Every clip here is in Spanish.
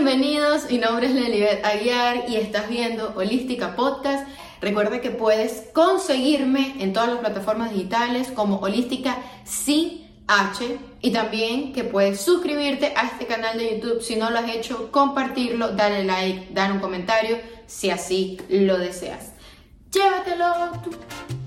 Bienvenidos, mi nombre es Lelibet Aguiar y estás viendo Holística Podcast. Recuerda que puedes conseguirme en todas las plataformas digitales como Holística sin H y también que puedes suscribirte a este canal de YouTube si no lo has hecho, compartirlo, darle like, dar un comentario si así lo deseas. Llévatelo.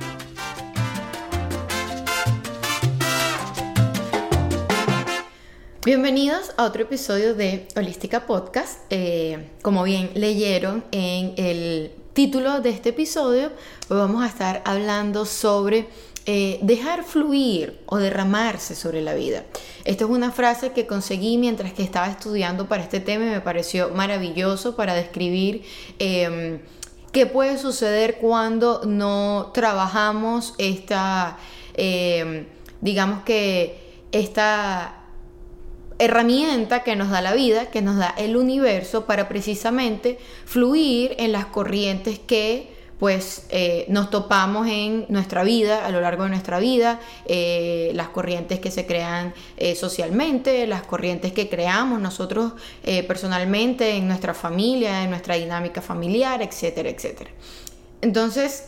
Bienvenidos a otro episodio de Holística Podcast. Eh, como bien leyeron en el título de este episodio, hoy vamos a estar hablando sobre eh, dejar fluir o derramarse sobre la vida. Esta es una frase que conseguí mientras que estaba estudiando para este tema y me pareció maravilloso para describir em, qué puede suceder cuando no trabajamos esta, em, digamos que esta herramienta que nos da la vida, que nos da el universo para precisamente fluir en las corrientes que pues eh, nos topamos en nuestra vida, a lo largo de nuestra vida, eh, las corrientes que se crean eh, socialmente, las corrientes que creamos nosotros personalmente en nuestra familia, en nuestra dinámica familiar, etcétera, etcétera. Entonces,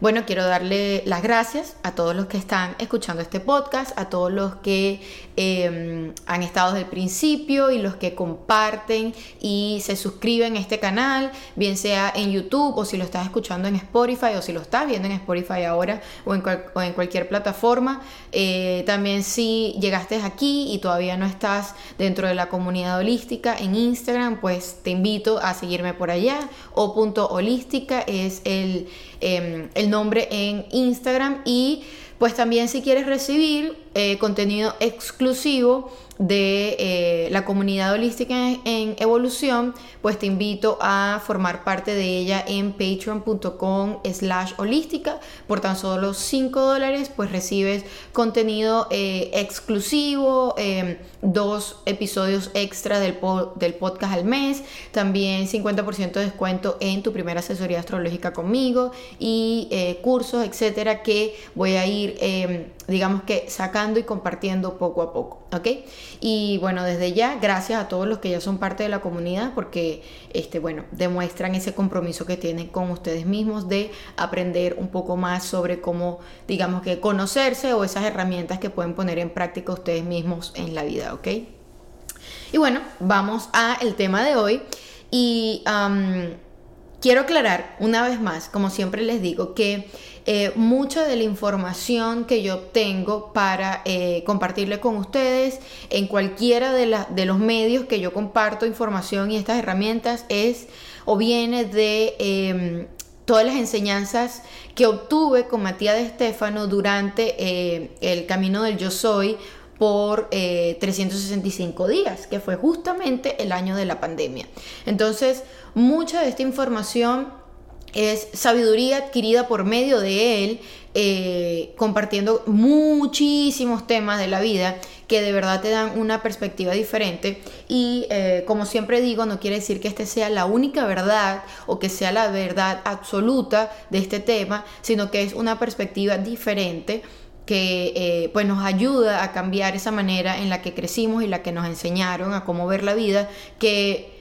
bueno, quiero darle las gracias a todos los que están escuchando este podcast, a todos los que em, han estado desde el principio y los que comparten y se suscriben a este canal, bien sea en YouTube o si lo estás escuchando en Spotify o si lo estás viendo en Spotify ahora o en, cualquier plataforma. Eh, también si llegaste aquí y todavía no estás dentro de la comunidad holística en Instagram, pues te invito a seguirme por allá o punto holística es el Em, el nombre en Instagram y pues también si quieres recibir eh, contenido exclusivo de eh, la comunidad holística en, evolución, pues te invito a formar parte de ella en patreon.com slash holística. Por tan solo 5 dólares, pues recibes contenido eh, exclusivo, em, dos episodios extra del, del podcast al mes, también 50% de descuento en tu primera asesoría astrológica conmigo y eh, cursos, etcétera, que voy a ir, em, digamos que sacando y compartiendo poco a poco, ¿ok? Y bueno, desde ya, gracias a todos los que ya son parte de la comunidad porque, este, bueno, demuestran ese compromiso que tienen con ustedes mismos de aprender un poco más sobre cómo, digamos que conocerse o esas herramientas que pueden poner en práctica ustedes mismos en la vida, ¿ok? Y bueno, vamos a el tema de hoy y quiero aclarar una vez más, como siempre les digo, que eh, mucha de la información que yo tengo para eh, compartirle con ustedes en cualquiera de, los medios que yo comparto información y estas herramientas es o viene de em, todas las enseñanzas que obtuve con Matías de Estefano durante eh, el camino del yo soy por 365 días, que fue justamente el año de la pandemia. Entonces, mucha de esta información es sabiduría adquirida por medio de él, eh, compartiendo muchísimos temas de la vida que de verdad te dan una perspectiva diferente y eh, como siempre digo, no quiere decir que este sea la única verdad o que sea la verdad absoluta de este tema, sino que es una perspectiva diferente que eh, pues nos ayuda a cambiar esa manera en la que crecimos y la que nos enseñaron a cómo ver la vida, que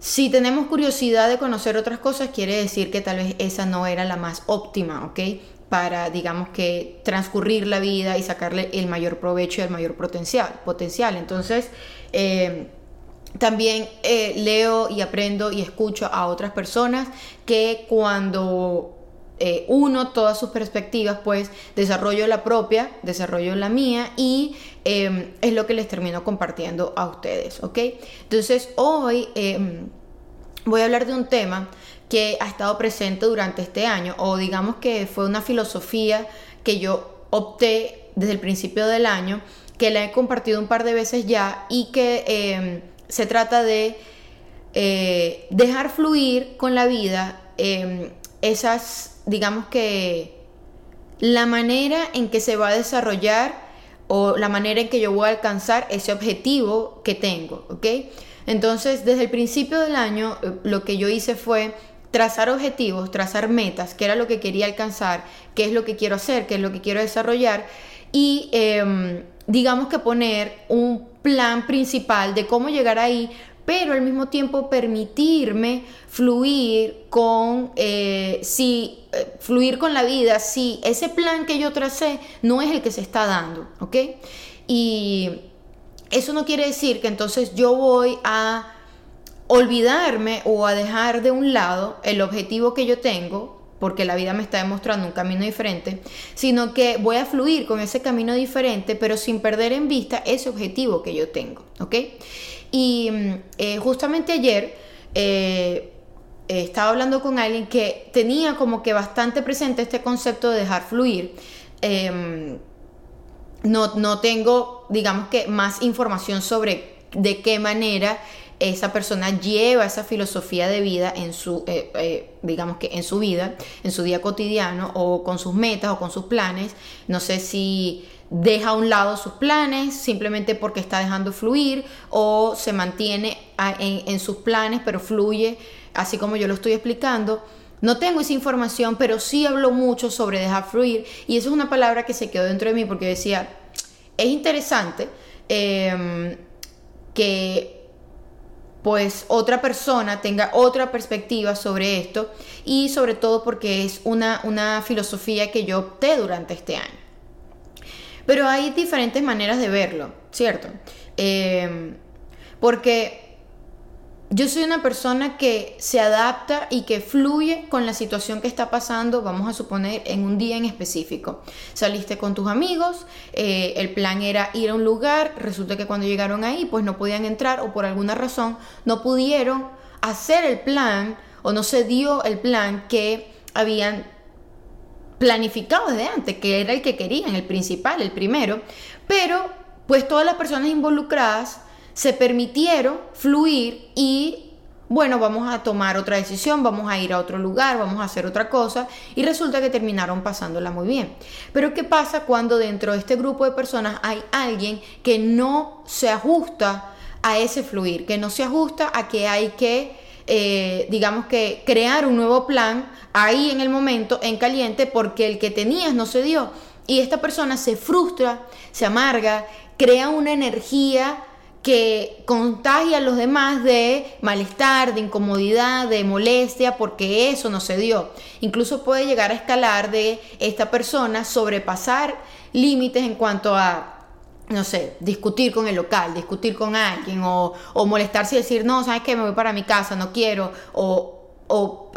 si tenemos curiosidad de conocer otras cosas, quiere decir que tal vez esa no era la más óptima, ¿ok? Para, digamos que, transcurrir la vida y sacarle el mayor provecho y el mayor potencial. potencial. Entonces, eh, también eh, leo y aprendo y escucho a otras personas que cuando eh, uno todas sus perspectivas, pues desarrollo la propia, desarrollo la mía y em, es lo que les termino compartiendo a ustedes, ¿ok? Entonces hoy em, voy a hablar de un tema que ha estado presente durante este año o digamos que fue una filosofía que yo opté desde el principio del año, que la he compartido un par de veces ya y que em, se trata de eh, dejar fluir con la vida esas digamos que la manera en que se va a desarrollar o la manera en que yo voy a alcanzar ese objetivo que tengo, ¿ok? Entonces, desde el principio del año, eh, lo que yo hice fue trazar objetivos, trazar metas, qué era lo que quería alcanzar, qué es lo que quiero hacer, qué es lo que quiero desarrollar y em, digamos que poner un plan principal de cómo llegar ahí, pero al mismo tiempo permitirme fluir con, eh, si, eh, fluir con la vida, si ese plan que yo tracé no es el que se está dando, ¿ok? Y eso no quiere decir que entonces yo voy a olvidarme o a dejar de un lado el objetivo que yo tengo, porque la vida me está demostrando un camino diferente, sino que voy a fluir con ese camino diferente, pero sin perder en vista ese objetivo que yo tengo, ¿ok? Y mm, eh, justamente ayer eh, estaba hablando con alguien que tenía como que bastante presente este concepto de dejar fluir. Em, no, no tengo, digamos que, más información sobre de qué manera esa persona lleva esa filosofía de vida en su, eh, digamos que en su vida, en su día cotidiano, o con sus metas o con sus planes. No sé si deja a un lado sus planes simplemente porque está dejando fluir o se mantiene en, sus planes pero fluye así como yo lo estoy explicando. No tengo esa información, pero sí hablo mucho sobre dejar fluir y eso es una palabra que se quedó dentro de mí porque decía, es interesante em, que pues otra persona tenga otra perspectiva sobre esto y sobre todo porque es una, una filosofía que yo opté durante este año. Pero hay diferentes maneras de verlo, ¿cierto? Em, porque yo soy una persona que se adapta y que fluye con la situación que está pasando, vamos a suponer, en un día en específico. Saliste con tus amigos, eh, el plan era ir a un lugar, resulta que cuando llegaron ahí, pues no podían entrar o por alguna razón no pudieron hacer el plan o no se dio el plan que habían planificado desde antes, que era el que querían, el principal, el primero, pero pues todas las personas involucradas se permitieron fluir y bueno, vamos a tomar otra decisión, vamos a ir a otro lugar, vamos a hacer otra cosa y resulta que terminaron pasándola muy bien. Pero ¿qué pasa cuando dentro de este grupo de personas hay alguien que no se ajusta a ese fluir, que no se ajusta a que hay que eh, digamos que crear un nuevo plan ahí en el momento, en caliente, porque el que tenías no se dio. Y esta persona se frustra, se amarga, crea una energía que contagia a los demás de malestar, de incomodidad, de molestia, porque eso no se dio. Incluso puede llegar a escalar de esta persona, sobrepasar límites en cuanto a no sé, discutir con el local, discutir con alguien o, molestarse y decir, no, ¿sabes qué? Me voy para mi casa, no quiero, o, o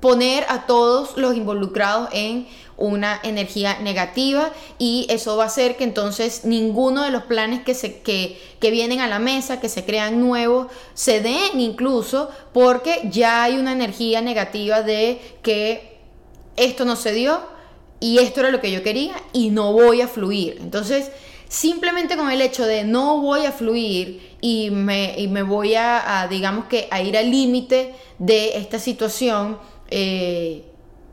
poner a todos los involucrados en una energía negativa y eso va a hacer que entonces ninguno de los planes que, se, que, que vienen a la mesa, que se crean nuevos, se den incluso porque ya hay una energía negativa de que esto no se dio y esto era lo que yo quería y no voy a fluir. Entonces, simplemente con el hecho de no voy a fluir y me, me voy a, digamos que, a ir al límite de esta situación, eh,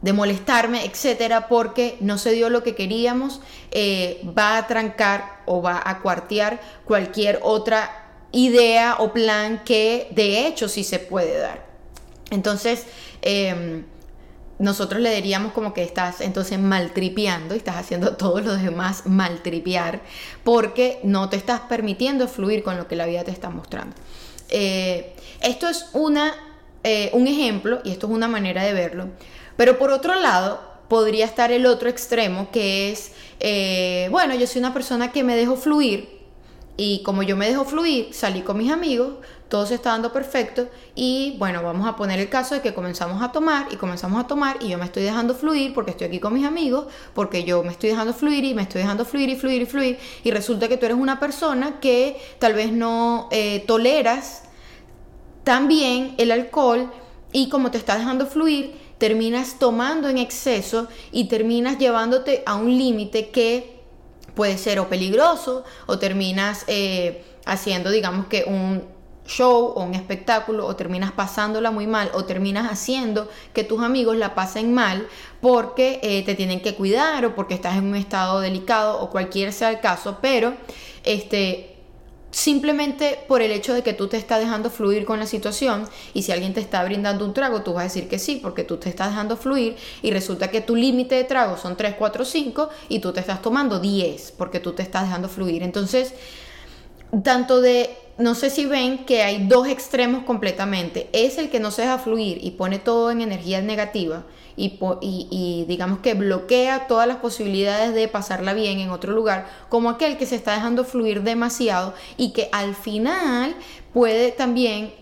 de molestarme, etcétera, porque no se dio lo que queríamos, eh, va a trancar o va a cuartear cualquier otra idea o plan que de hecho sí se puede dar. Entonces, em, nosotros le diríamos como que estás entonces maltripeando y estás haciendo todos los demás maltripear porque no te estás permitiendo fluir con lo que la vida te está mostrando. Eh, esto es una, eh, un ejemplo y esto es una manera de verlo, pero por otro lado podría estar el otro extremo que es, eh, bueno, yo soy una persona que me dejo fluir y como yo me dejo fluir, salí con mis amigos, todo se está dando perfecto y bueno, vamos a poner el caso de que comenzamos a tomar y comenzamos a tomar y yo me estoy dejando fluir porque estoy aquí con mis amigos, porque yo me estoy dejando fluir y me estoy dejando fluir y fluir y fluir y resulta que tú eres una persona que tal vez no eh, toleras tan bien el alcohol y como te estás dejando fluir, terminas tomando en exceso y terminas llevándote a un límite que puede ser o peligroso o terminas eh, haciendo digamos que un show o un espectáculo o terminas pasándola muy mal o terminas haciendo que tus amigos la pasen mal porque eh, te tienen que cuidar o porque estás en un estado delicado o cualquier sea el caso, pero este simplemente por el hecho de que tú te estás dejando fluir con la situación y si alguien te está brindando un trago, tú vas a decir que sí, porque tú te estás dejando fluir y resulta que tu límite de trago son 3, 4, 5 y tú te estás tomando 10 porque tú te estás dejando fluir. Entonces, tanto de, no sé si ven que hay dos extremos completamente. Es el que no se deja fluir y pone todo en energía negativa y, digamos que bloquea todas las posibilidades de pasarla bien en otro lugar, como aquel que se está dejando fluir demasiado y que al final puede también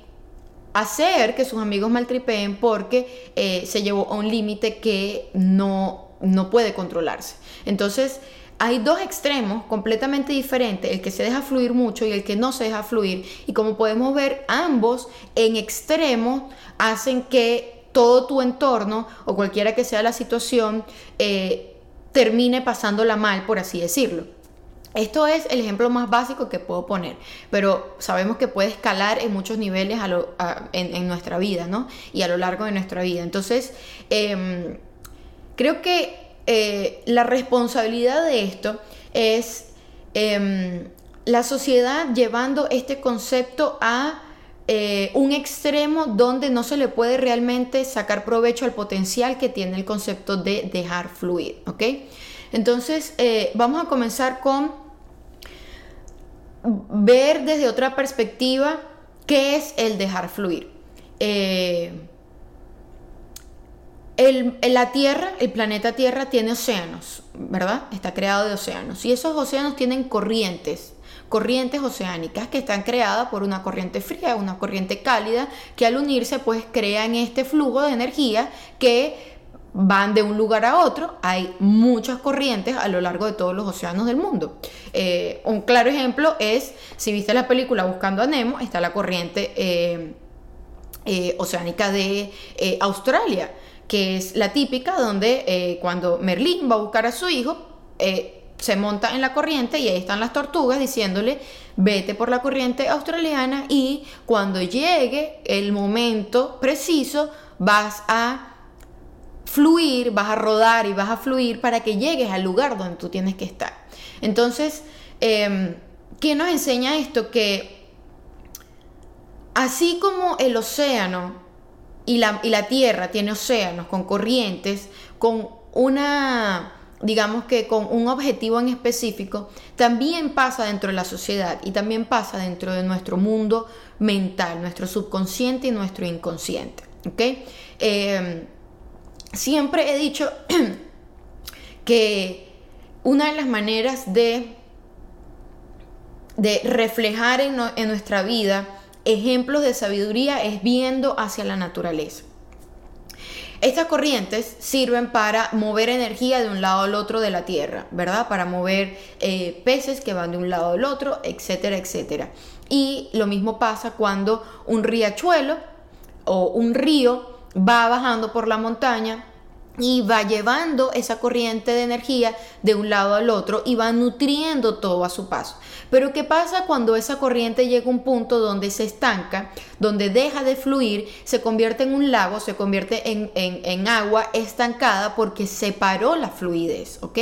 hacer que sus amigos maltripeen porque eh, se llevó a un límite que no, no puede controlarse. Entonces, hay dos extremos completamente diferentes, el que se deja fluir mucho y el que no se deja fluir. Y como podemos ver, ambos en extremos hacen que todo tu entorno o cualquiera que sea la situación eh, termine pasándola mal, por así decirlo. Esto es el ejemplo más básico que puedo poner, pero sabemos que puede escalar en muchos niveles en, nuestra vida, ¿no? Y a lo largo de nuestra vida. Entonces, em, creo que eh, la responsabilidad de esto es em, la sociedad llevando este concepto a eh, un extremo donde no se le puede realmente sacar provecho al potencial que tiene el concepto de dejar fluir, ¿ok? Entonces, eh, vamos a comenzar con ver desde otra perspectiva qué es el dejar fluir la Tierra, el planeta Tierra tiene océanos, ¿verdad? Está creado de océanos. Y esos océanos tienen corrientes, corrientes oceánicas que están creadas por una corriente fría, una corriente cálida, que al unirse pues crean este flujo de energía que van de un lugar a otro. Hay muchas corrientes a lo largo de todos los océanos del mundo. Eh, un claro ejemplo es, si viste la película Buscando a Nemo, está la corriente eh, eh, oceánica de Australia que es la típica donde eh, cuando Merlín va a buscar a su hijo, eh, se monta en la corriente y ahí están las tortugas diciéndole, vete por la corriente australiana y cuando llegue el momento preciso vas a fluir, vas a rodar y vas a fluir para que llegues al lugar donde tú tienes que estar. Entonces, em, ¿qué nos enseña esto? Que así como el océano y la, Tierra tiene océanos con corrientes, con una, digamos que con un objetivo en específico, también pasa dentro de la sociedad y también pasa dentro de nuestro mundo mental, nuestro subconsciente y nuestro inconsciente. Em, siempre he dicho que una de las maneras de, de reflejar en, en nuestra vida ejemplos de sabiduría es viendo hacia la naturaleza. Estas corrientes sirven para mover energía de un lado al otro de la tierra, ¿verdad? Para mover eh, peces que van de un lado al otro, etcétera, etcétera. Y lo mismo pasa cuando un riachuelo o un río va bajando por la montaña y va llevando esa corriente de energía de un lado al otro y va nutriendo todo a su paso. Pero ¿qué pasa cuando esa corriente llega a un punto donde se estanca, donde deja de fluir, se convierte en un lago, se convierte en, en agua estancada porque separó la fluidez, ¿ok?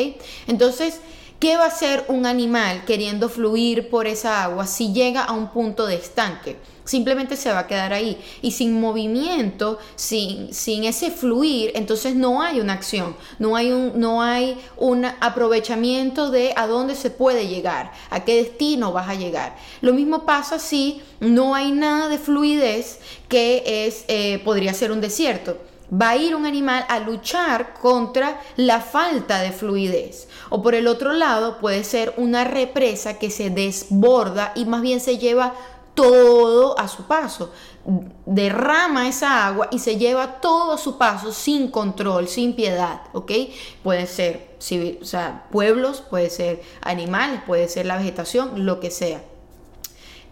Entonces, ¿qué va a hacer un animal queriendo fluir por esa agua si llega a un punto de estanque? Simplemente se va a quedar ahí. Y sin movimiento, sin, sin ese fluir, entonces no hay una acción, no hay un, no hay un aprovechamiento de a dónde se puede llegar, a qué destino vas a llegar. Lo mismo pasa si no hay nada de fluidez que es, eh, podría ser un desierto va a ir un animal a luchar contra la falta de fluidez. O por el otro lado puede ser una represa que se desborda y más bien se lleva todo a su paso. Derrama esa agua y se lleva todo a su paso sin control, sin piedad, ¿ok? Puede ser civil, o sea, pueblos, puede ser animales, puede ser la vegetación, lo que sea.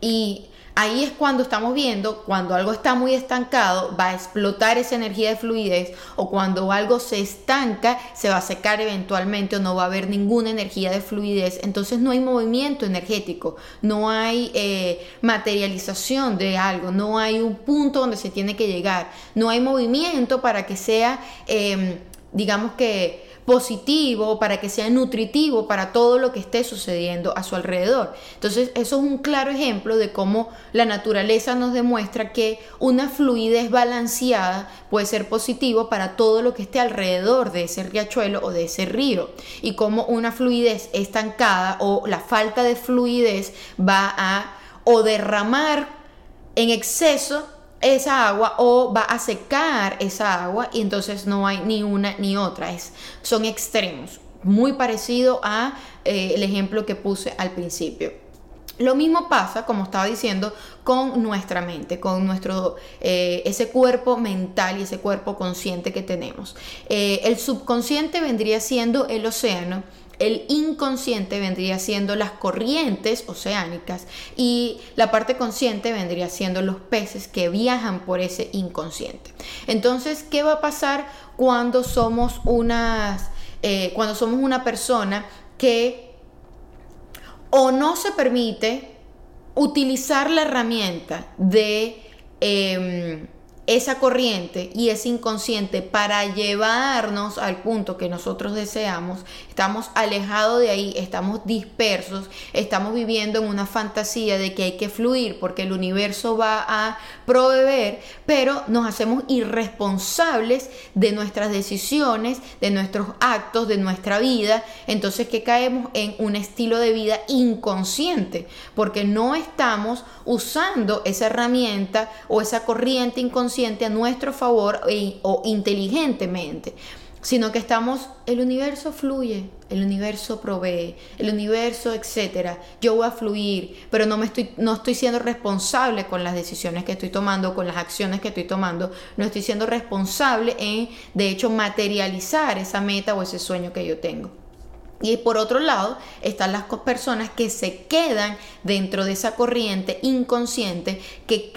Y Ahí es cuando estamos viendo, cuando algo está muy estancado, va a explotar esa energía de fluidez o cuando algo se estanca, se va a secar eventualmente o no va a haber ninguna energía de fluidez. Entonces no hay movimiento energético, no hay eh, materialización de algo, no hay un punto donde se tiene que llegar, no hay movimiento para que sea, em, digamos que positivo, para que sea nutritivo para todo lo que esté sucediendo a su alrededor. Entonces, eso es un claro ejemplo de cómo la naturaleza nos demuestra que una fluidez balanceada puede ser positivo para todo lo que esté alrededor de ese riachuelo o de ese río. Y cómo una fluidez estancada o la falta de fluidez va a o derramar en exceso esa agua o va a secar esa agua y entonces no hay ni una ni otra. Es, son extremos, muy parecido a eh, el ejemplo que puse al principio. Lo mismo pasa, como estaba diciendo, con nuestra mente, con nuestro eh, ese cuerpo mental y ese cuerpo consciente que tenemos. Eh, el subconsciente vendría siendo el océano el inconsciente vendría siendo las corrientes oceánicas y la parte consciente vendría siendo los peces que viajan por ese inconsciente. Entonces, ¿qué va a pasar cuando somos unas, eh, cuando somos una persona que o no se permite utilizar la herramienta de em, esa corriente y ese inconsciente para llevarnos al punto que nosotros deseamos, estamos alejados de ahí, estamos dispersos, estamos viviendo en una fantasía de que hay que fluir porque el universo va a proveer, pero nos hacemos irresponsables de nuestras decisiones, de nuestros actos, de nuestra vida, entonces que caemos en un estilo de vida inconsciente, porque no estamos usando esa herramienta o esa corriente inconsciente a nuestro favor o inteligentemente, sino que estamos, el universo fluye, el universo provee, el universo, etcétera. Yo voy a fluir, pero no me estoy no estoy siendo responsable con las decisiones que estoy tomando, con las acciones que estoy tomando, no estoy siendo responsable en de hecho materializar esa meta o ese sueño que yo tengo. Y por otro lado están las personas que se quedan dentro de esa corriente inconsciente, que,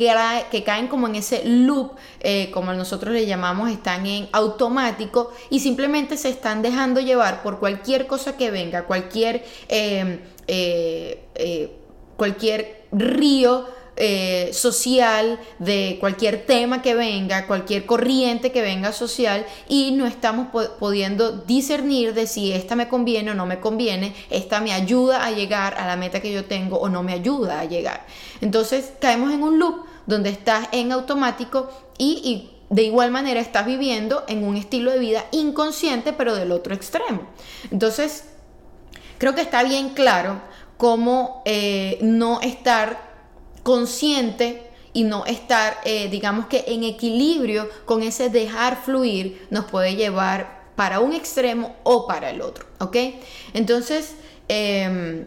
caen como en ese loop, eh, como nosotros le llamamos, están en automático y simplemente se están dejando llevar por cualquier cosa que venga, cualquier, eh, eh, cualquier río eh, social, de cualquier tema que venga, cualquier corriente que venga social y no estamos pudiendo discernir de si esta me conviene o no me conviene, esta me ayuda a llegar a la meta que yo tengo o no me ayuda a llegar. Entonces caemos en un loop donde estás en automático y, de igual manera estás viviendo en un estilo de vida inconsciente pero del otro extremo. Entonces, creo que está bien claro cómo eh, no estar consciente y no estar, eh, digamos que en equilibrio con ese dejar fluir, nos puede llevar para un extremo o para el otro, ¿ok? Entonces, em,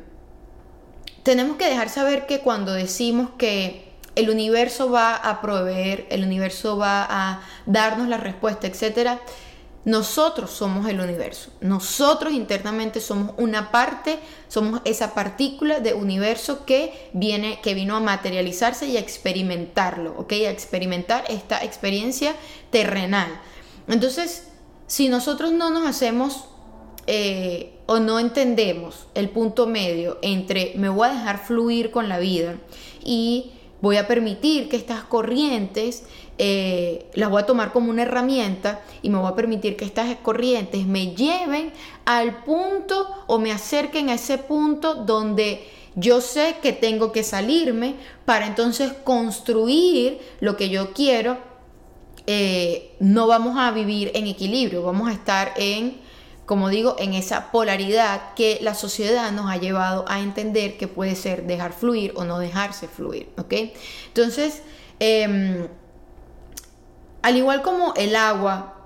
tenemos que dejar saber que cuando decimos que el universo va a proveer, el universo va a darnos la respuesta, etcétera, nosotros somos el universo. Nosotros internamente somos una parte, somos esa partícula de universo que viene, que vino a materializarse y a experimentarlo, ¿ok? A experimentar esta experiencia terrenal. Entonces, si nosotros no nos hacemos eh, o no entendemos el punto medio entre me voy a dejar fluir con la vida y voy a permitir que estas corrientes eh, las voy a tomar como una herramienta y me voy a permitir que estas corrientes me lleven al punto o me acerquen a ese punto donde yo sé que tengo que salirme para entonces construir lo que yo quiero. Eh, no vamos a vivir en equilibrio, vamos a estar en, como digo, en esa polaridad que la sociedad nos ha llevado a entender que puede ser dejar fluir o no dejarse fluir, ¿ok? Entonces, em, al igual como el agua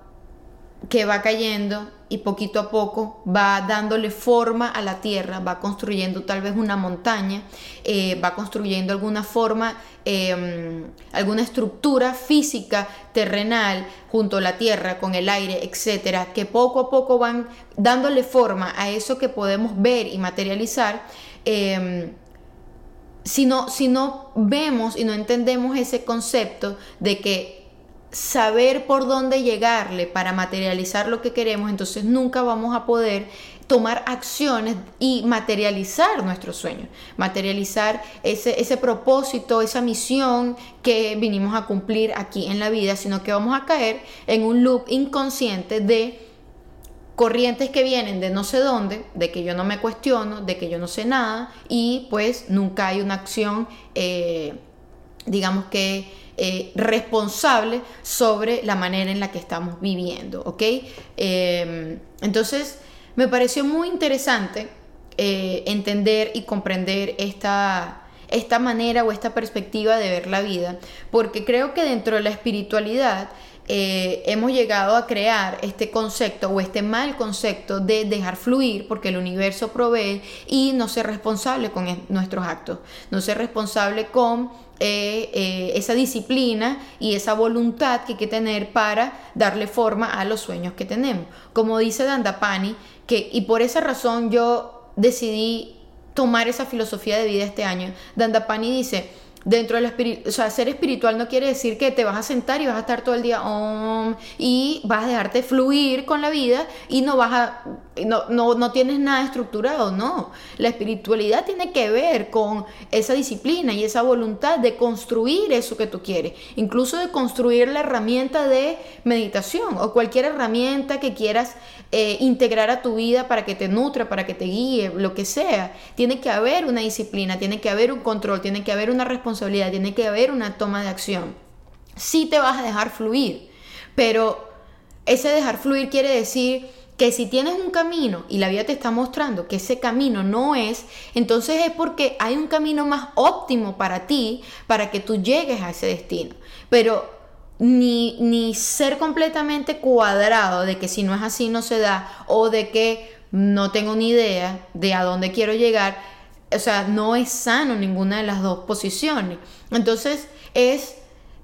que va cayendo y poquito a poco va dándole forma a la tierra, va construyendo tal vez una montaña, eh, va construyendo alguna forma, em, alguna estructura física terrenal junto a la tierra, con el aire, etcétera, que poco a poco van dándole forma a eso que podemos ver y materializar. Em, si no, si no vemos y no entendemos ese concepto de que saber por dónde llegarle para materializar lo que queremos, entonces nunca vamos a poder tomar acciones y materializar nuestro sueño, materializar ese, ese propósito, esa misión que vinimos a cumplir aquí en la vida, sino que vamos a caer en un loop inconsciente de corrientes que vienen de no sé dónde, de que yo no me cuestiono, de que yo no sé nada y pues nunca hay una acción, eh, digamos que eh, responsable sobre la manera en la que estamos viviendo, ¿ok? Em, entonces, me pareció muy interesante eh, entender y comprender esta, esta manera o esta perspectiva de ver la vida, porque creo que dentro de la espiritualidad eh, hemos llegado a crear este concepto o este mal concepto de dejar fluir porque el universo provee y no ser responsable con nuestros actos, no ser responsable con eh, eh, esa disciplina y esa voluntad que hay que tener para darle forma a los sueños que tenemos. Como dice Dandapani, que, y por esa razón yo decidí tomar esa filosofía de vida este año, Dandapani dice, dentro del espíritu, o sea, ser espiritual no quiere decir que te vas a sentar y vas a estar todo el día y vas a dejarte fluir con la vida y no vas a no, no, no tienes nada estructurado, no. La espiritualidad tiene que ver con esa disciplina y esa voluntad de construir eso que tú quieres, incluso de construir la herramienta de meditación o cualquier herramienta que quieras eh, integrar a tu vida para que te nutra, para que te guíe, lo que sea. Tiene que haber una disciplina, tiene que haber un control, tiene que haber una responsabilidad, tiene que haber una toma de acción. Sí te vas a dejar fluir, pero ese dejar fluir quiere decir que si tienes un camino y la vida te está mostrando que ese camino no es, entonces es porque hay un camino más óptimo para ti, para que tú llegues a ese destino. Pero ni, ni ser completamente cuadrado de que si no es así no se da o de que no tengo ni idea de a dónde quiero llegar, o sea, no es sano ninguna de las dos posiciones. Entonces es,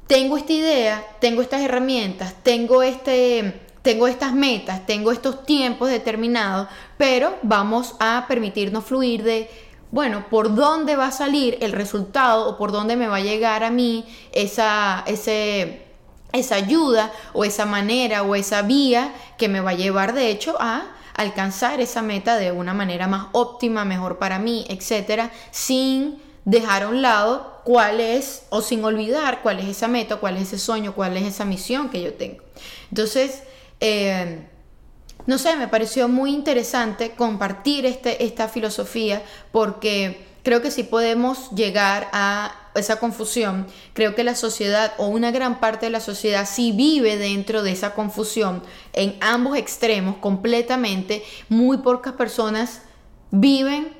tengo esta idea, tengo estas herramientas, tengo este tengo estas metas, tengo estos tiempos determinados, pero vamos a permitirnos fluir de, bueno, por dónde va a salir el resultado o por dónde me va a llegar a mí esa, ese, esa ayuda o esa manera o esa vía que me va a llevar de hecho a alcanzar esa meta de una manera más óptima, mejor para mí, etcétera, sin dejar a un lado cuál es o sin olvidar cuál es esa meta, cuál es ese sueño, cuál es esa misión que yo tengo. Entonces, eh, no sé, me pareció muy interesante compartir este, esta filosofía porque creo que si podemos llegar a esa confusión. Creo que la sociedad o una gran parte de la sociedad sí vive dentro de esa confusión en ambos extremos completamente. Muy pocas personas viven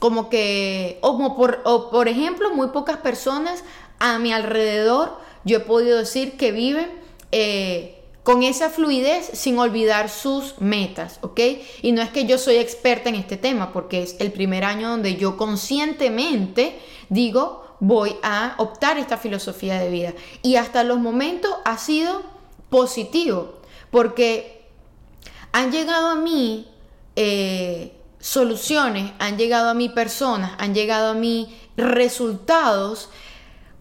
como que, o, por, o por ejemplo, muy pocas personas a mi alrededor, yo he podido decir que viven eh, con esa fluidez sin olvidar sus metas, ¿ok? Y no es que yo soy experta en este tema, porque es el primer año donde yo conscientemente digo, voy a optar esta filosofía de vida. Y hasta los momentos ha sido positivo, porque han llegado a mí eh, soluciones, han llegado a mí personas, han llegado a mí resultados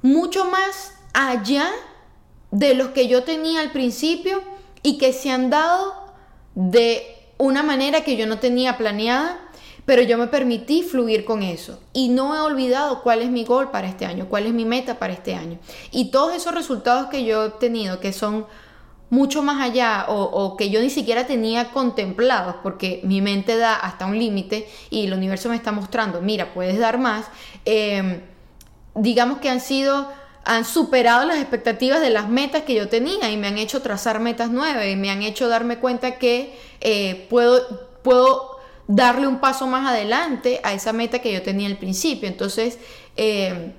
mucho más allá de los que yo tenía al principio y que se han dado de una manera que yo no tenía planeada, pero yo me permití fluir con eso y no he olvidado cuál es mi gol para este año, cuál es mi meta para este año. Y todos esos resultados que yo he obtenido, que son mucho más allá o, que yo ni siquiera tenía contemplados, porque mi mente da hasta un límite y el universo me está mostrando, mira, puedes dar más, eh, digamos que han sido han superado las expectativas de las metas que yo tenía y me han hecho trazar metas nuevas y me han hecho darme cuenta que eh, puedo, puedo darle un paso más adelante a esa meta que yo tenía al principio. Entonces, eh,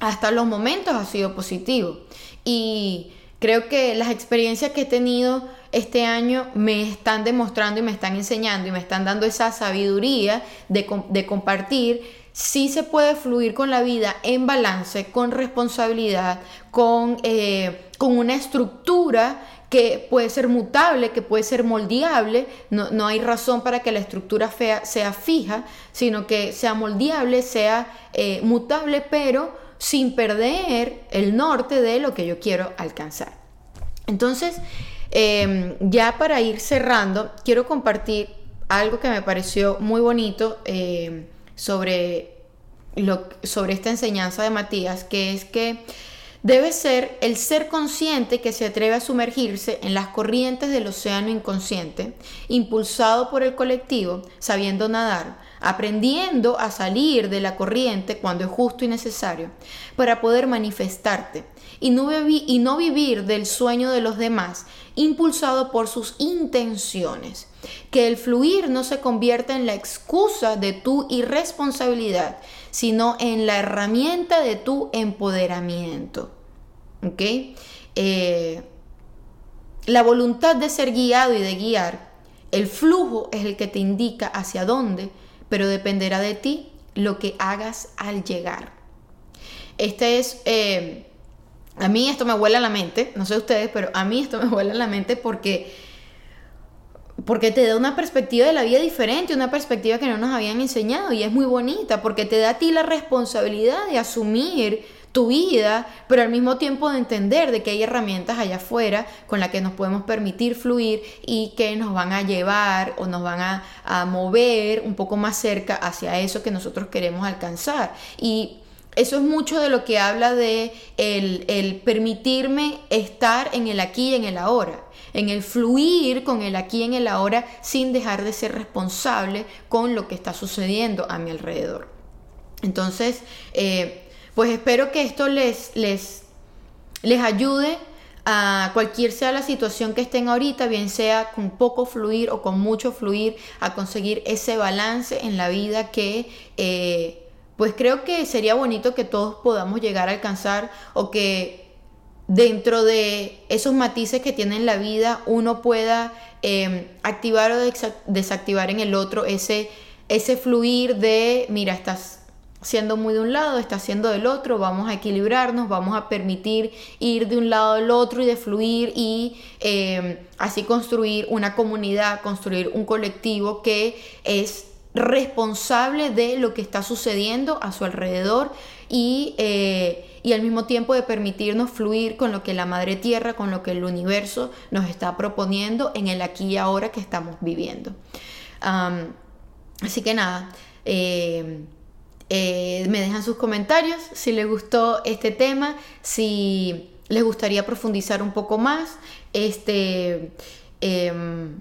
hasta los momentos ha sido positivo. Y creo que las experiencias que he tenido este año me están demostrando y me están enseñando y me están dando esa sabiduría de, compartir sí se puede fluir con la vida en balance, con responsabilidad, con, eh, con una estructura que puede ser mutable, que puede ser moldeable. No, hay razón para que la estructura fea sea fija, sino que sea moldeable, sea eh, mutable, pero sin perder el norte de lo que yo quiero alcanzar. Entonces, em, ya para ir cerrando, quiero compartir algo que me pareció muy bonito. Em, sobre, lo, sobre esta enseñanza de Matías, que es que debe ser el ser consciente que se atreve a sumergirse en las corrientes del océano inconsciente, impulsado por el colectivo, sabiendo nadar, aprendiendo a salir de la corriente cuando es justo y necesario, para poder manifestarte y no, y no vivir del sueño de los demás, impulsado por sus intenciones. Que el fluir no se convierta en la excusa de tu irresponsabilidad, sino en la herramienta de tu empoderamiento. ¿Ok? Eh, la voluntad de ser guiado y de guiar, el flujo es el que te indica hacia dónde, pero dependerá de ti lo que hagas al llegar. Este es, eh, a mí esto me vuela a la mente, no sé ustedes, pero a mí esto me vuela a la mente porque porque te da una perspectiva de la vida diferente, una perspectiva que no nos habían enseñado y es muy bonita porque te da a ti la responsabilidad de asumir tu vida, pero al mismo tiempo de entender de que hay herramientas allá afuera con las que nos podemos permitir fluir y que nos van a llevar o nos van a, mover un poco más cerca hacia eso que nosotros queremos alcanzar. Y eso es mucho de lo que habla de el, el, permitirme estar en el aquí y en el ahora, en el fluir con el aquí en el ahora sin dejar de ser responsable con lo que está sucediendo a mi alrededor. Entonces, eh, pues espero que esto les, les, les ayude a cualquier sea la situación que estén ahorita, bien sea con poco fluir o con mucho fluir, a conseguir ese balance en la vida que eh, pues creo que sería bonito que todos podamos llegar a alcanzar o que dentro de esos matices que tiene la vida uno pueda em, activar o desactivar en el otro ese, ese fluir de, mira, estás siendo muy de un lado, está siendo del otro, vamos a equilibrarnos, vamos a permitir ir de un lado al otro y de fluir y em, así construir una comunidad, construir un colectivo que es responsable de lo que está sucediendo a su alrededor y, eh, y, al mismo tiempo de permitirnos fluir con lo que la madre tierra, con lo que el universo nos está proponiendo en el aquí y ahora que estamos viviendo. así que nada. Eh, eh, me dejan sus comentarios si les gustó este tema, si les gustaría profundizar un poco más, este, em,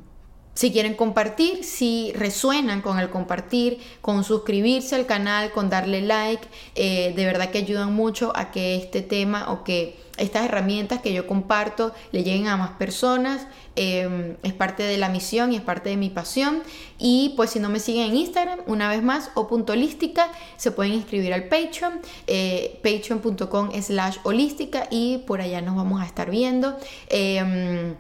si quieren compartir, si resuenan con el compartir, con suscribirse al canal, con darle like, eh, de verdad que ayudan mucho a que este tema o que estas herramientas que yo comparto le lleguen a más personas. Em, es parte de la misión y es parte de mi pasión. Y pues si no me siguen en Instagram, una vez más, o punto holística, se pueden inscribir al Patreon, eh, patreon.com slash holística y por allá nos vamos a estar viendo. Em,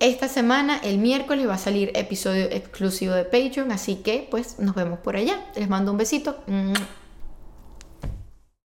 esta semana, el miércoles, va a salir episodio exclusivo de Patreon, así que pues nos vemos por allá. Les mando un besito.